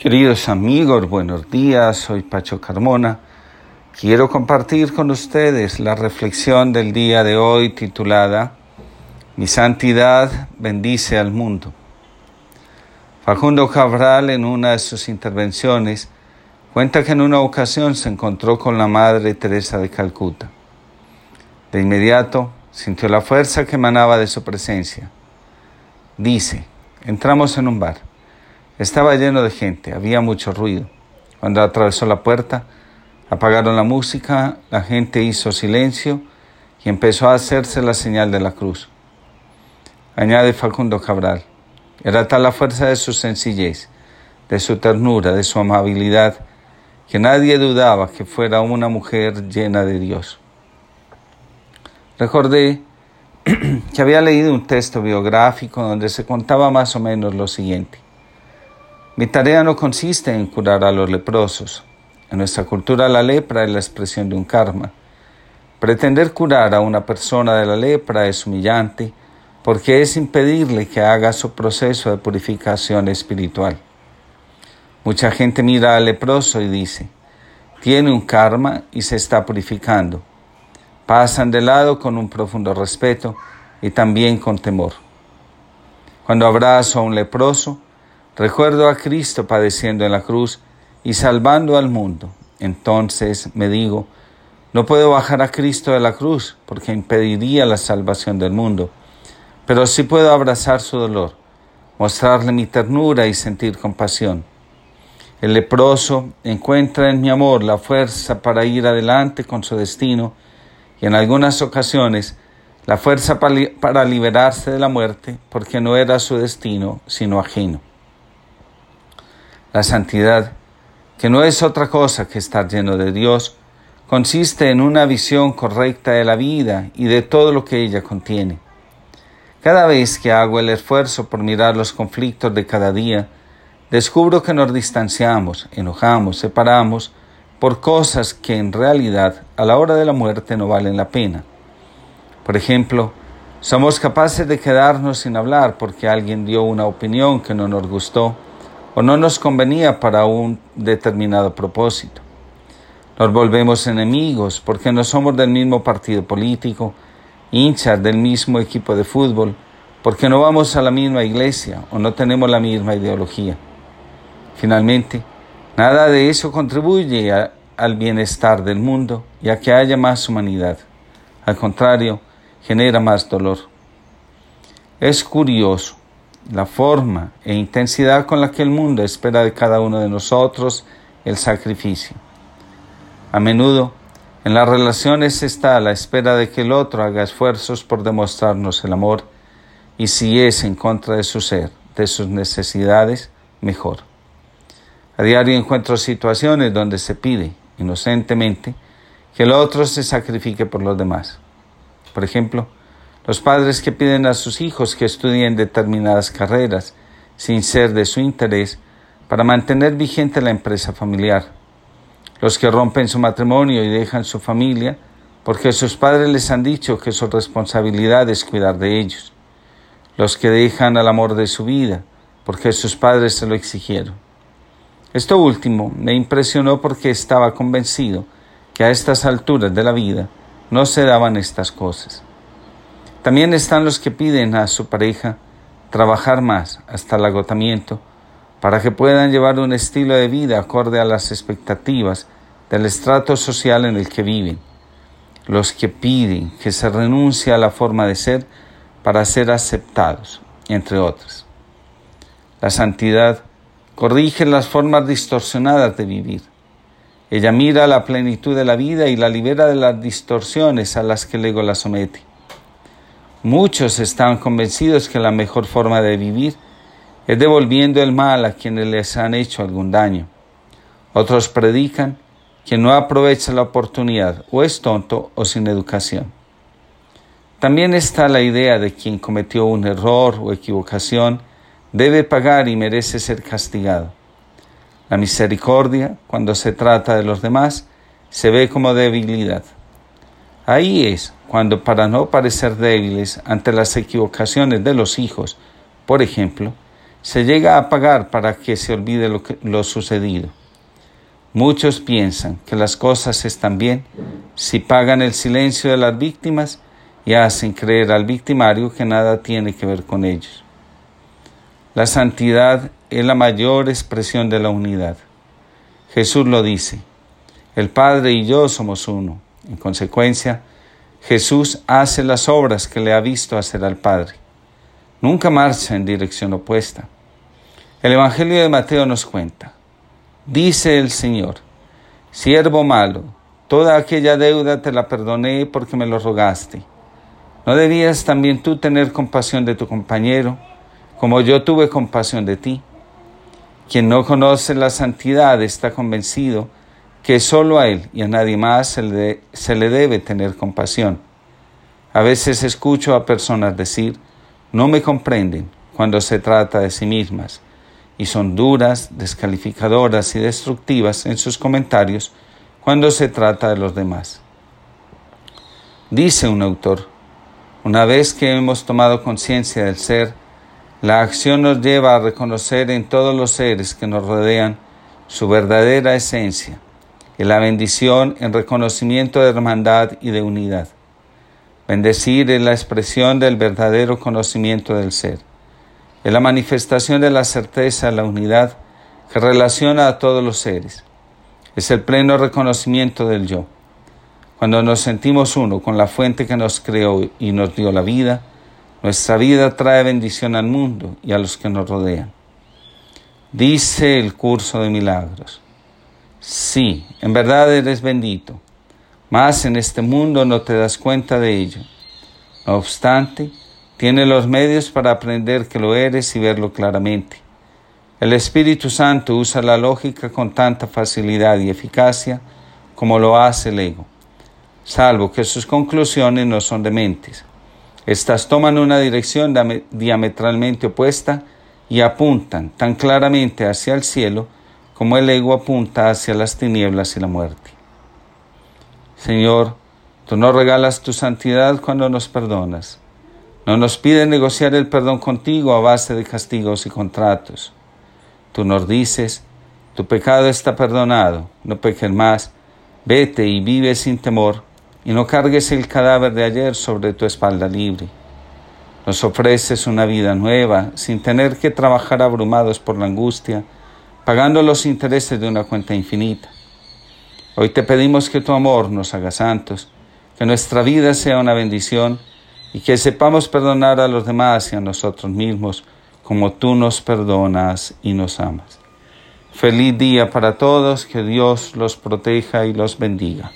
Queridos amigos, buenos días, soy Pacho Carmona. Quiero compartir con ustedes la reflexión del día de hoy titulada Mi santidad bendice al mundo. Facundo Cabral en una de sus intervenciones cuenta que en una ocasión se encontró con la Madre Teresa de Calcuta. De inmediato sintió la fuerza que emanaba de su presencia. Dice, entramos en un bar. Estaba lleno de gente, había mucho ruido. Cuando atravesó la puerta, apagaron la música, la gente hizo silencio y empezó a hacerse la señal de la cruz. Añade Facundo Cabral, era tal la fuerza de su sencillez, de su ternura, de su amabilidad, que nadie dudaba que fuera una mujer llena de Dios. Recordé que había leído un texto biográfico donde se contaba más o menos lo siguiente. Mi tarea no consiste en curar a los leprosos. En nuestra cultura la lepra es la expresión de un karma. Pretender curar a una persona de la lepra es humillante porque es impedirle que haga su proceso de purificación espiritual. Mucha gente mira al leproso y dice, tiene un karma y se está purificando. Pasan de lado con un profundo respeto y también con temor. Cuando abrazo a un leproso, Recuerdo a Cristo padeciendo en la cruz y salvando al mundo. Entonces me digo, no puedo bajar a Cristo de la cruz porque impediría la salvación del mundo, pero sí puedo abrazar su dolor, mostrarle mi ternura y sentir compasión. El leproso encuentra en mi amor la fuerza para ir adelante con su destino y en algunas ocasiones la fuerza para liberarse de la muerte porque no era su destino sino ajeno. La santidad, que no es otra cosa que estar lleno de Dios, consiste en una visión correcta de la vida y de todo lo que ella contiene. Cada vez que hago el esfuerzo por mirar los conflictos de cada día, descubro que nos distanciamos, enojamos, separamos por cosas que en realidad a la hora de la muerte no valen la pena. Por ejemplo, somos capaces de quedarnos sin hablar porque alguien dio una opinión que no nos gustó o no nos convenía para un determinado propósito. Nos volvemos enemigos porque no somos del mismo partido político, hinchas del mismo equipo de fútbol, porque no vamos a la misma iglesia o no tenemos la misma ideología. Finalmente, nada de eso contribuye al bienestar del mundo y a que haya más humanidad. Al contrario, genera más dolor. Es curioso la forma e intensidad con la que el mundo espera de cada uno de nosotros el sacrificio. A menudo, en las relaciones está la espera de que el otro haga esfuerzos por demostrarnos el amor y si es en contra de su ser, de sus necesidades, mejor. A diario encuentro situaciones donde se pide, inocentemente, que el otro se sacrifique por los demás. Por ejemplo, los padres que piden a sus hijos que estudien determinadas carreras sin ser de su interés para mantener vigente la empresa familiar. Los que rompen su matrimonio y dejan su familia porque sus padres les han dicho que su responsabilidad es cuidar de ellos. Los que dejan al amor de su vida porque sus padres se lo exigieron. Esto último me impresionó porque estaba convencido que a estas alturas de la vida no se daban estas cosas. También están los que piden a su pareja trabajar más hasta el agotamiento para que puedan llevar un estilo de vida acorde a las expectativas del estrato social en el que viven. Los que piden que se renuncie a la forma de ser para ser aceptados, entre otros. La santidad corrige las formas distorsionadas de vivir. Ella mira la plenitud de la vida y la libera de las distorsiones a las que el ego la somete. Muchos están convencidos que la mejor forma de vivir es devolviendo el mal a quienes les han hecho algún daño. Otros predican que no aprovecha la oportunidad o es tonto o sin educación. También está la idea de quien cometió un error o equivocación debe pagar y merece ser castigado. La misericordia, cuando se trata de los demás, se ve como debilidad. Ahí es cuando para no parecer débiles ante las equivocaciones de los hijos, por ejemplo, se llega a pagar para que se olvide lo, lo sucedido. Muchos piensan que las cosas están bien si pagan el silencio de las víctimas y hacen creer al victimario que nada tiene que ver con ellos. La santidad es la mayor expresión de la unidad. Jesús lo dice, el Padre y yo somos uno. En consecuencia, Jesús hace las obras que le ha visto hacer al Padre. Nunca marcha en dirección opuesta. El Evangelio de Mateo nos cuenta, dice el Señor, siervo malo, toda aquella deuda te la perdoné porque me lo rogaste. ¿No debías también tú tener compasión de tu compañero, como yo tuve compasión de ti? Quien no conoce la santidad está convencido que solo a él y a nadie más se le, se le debe tener compasión. A veces escucho a personas decir, no me comprenden cuando se trata de sí mismas y son duras, descalificadoras y destructivas en sus comentarios cuando se trata de los demás. Dice un autor, una vez que hemos tomado conciencia del ser, la acción nos lleva a reconocer en todos los seres que nos rodean su verdadera esencia y la bendición en reconocimiento de hermandad y de unidad. Bendecir es la expresión del verdadero conocimiento del ser es la manifestación de la certeza, la unidad que relaciona a todos los seres. Es el pleno reconocimiento del yo. Cuando nos sentimos uno con la fuente que nos creó y nos dio la vida, nuestra vida trae bendición al mundo y a los que nos rodean. Dice el curso de milagros. Sí, en verdad eres bendito, mas en este mundo no te das cuenta de ello. No obstante, tiene los medios para aprender que lo eres y verlo claramente. El Espíritu Santo usa la lógica con tanta facilidad y eficacia como lo hace el ego, salvo que sus conclusiones no son dementes. Estas toman una dirección diametralmente opuesta y apuntan tan claramente hacia el cielo como el ego apunta hacia las tinieblas y la muerte. Señor, tú nos regalas tu santidad cuando nos perdonas no nos pide negociar el perdón contigo a base de castigos y contratos. Tú nos dices, tu pecado está perdonado, no peques más, vete y vive sin temor, y no cargues el cadáver de ayer sobre tu espalda libre. Nos ofreces una vida nueva, sin tener que trabajar abrumados por la angustia, pagando los intereses de una cuenta infinita. Hoy te pedimos que tu amor nos haga santos, que nuestra vida sea una bendición, y que sepamos perdonar a los demás y a nosotros mismos como tú nos perdonas y nos amas. Feliz día para todos, que Dios los proteja y los bendiga.